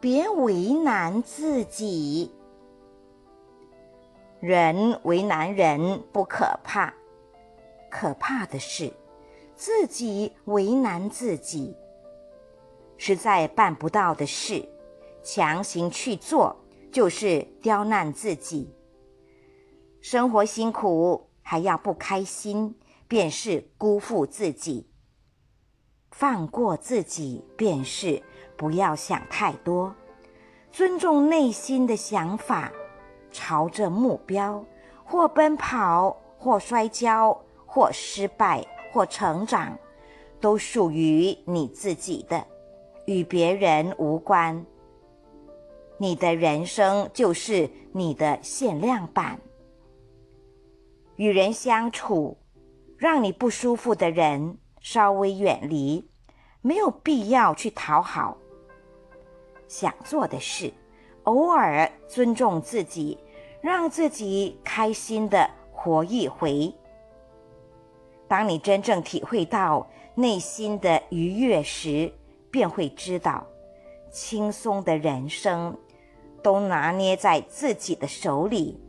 别为难自己。人为难人不可怕，可怕的是自己为难自己。实在办不到的事，强行去做，就是刁难自己。生活辛苦还要不开心，便是辜负自己。放过自己，便是不要想太多，尊重内心的想法。朝着目标，或奔跑，或摔跤，或失败，或成长，都属于你自己的，与别人无关。你的人生就是你的限量版。与人相处，让你不舒服的人稍微远离，没有必要去讨好。想做的事。偶尔尊重自己，让自己开心的活一回。当你真正体会到内心的愉悦时，便会知道，轻松的人生都拿捏在自己的手里。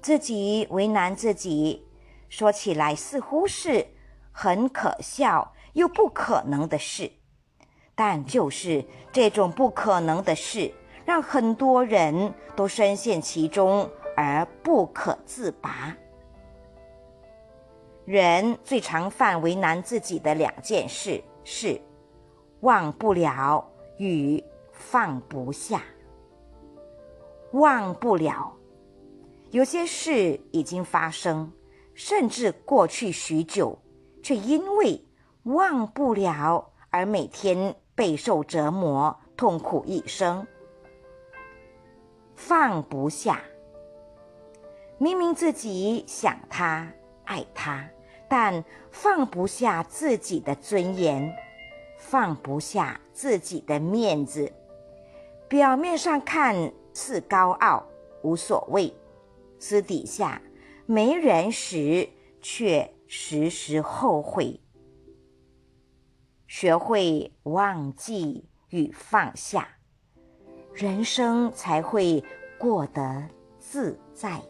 自己为难自己，说起来似乎是很可笑又不可能的事。但就是这种不可能的事，让很多人都深陷其中而不可自拔。人最常犯为难自己的两件事是：忘不了与放不下。忘不了，有些事已经发生，甚至过去许久，却因为忘不了而每天。备受折磨，痛苦一生，放不下。明明自己想他、爱他，但放不下自己的尊严，放不下自己的面子。表面上看似高傲无所谓，私底下没人时却时时后悔。学会忘记与放下，人生才会过得自在。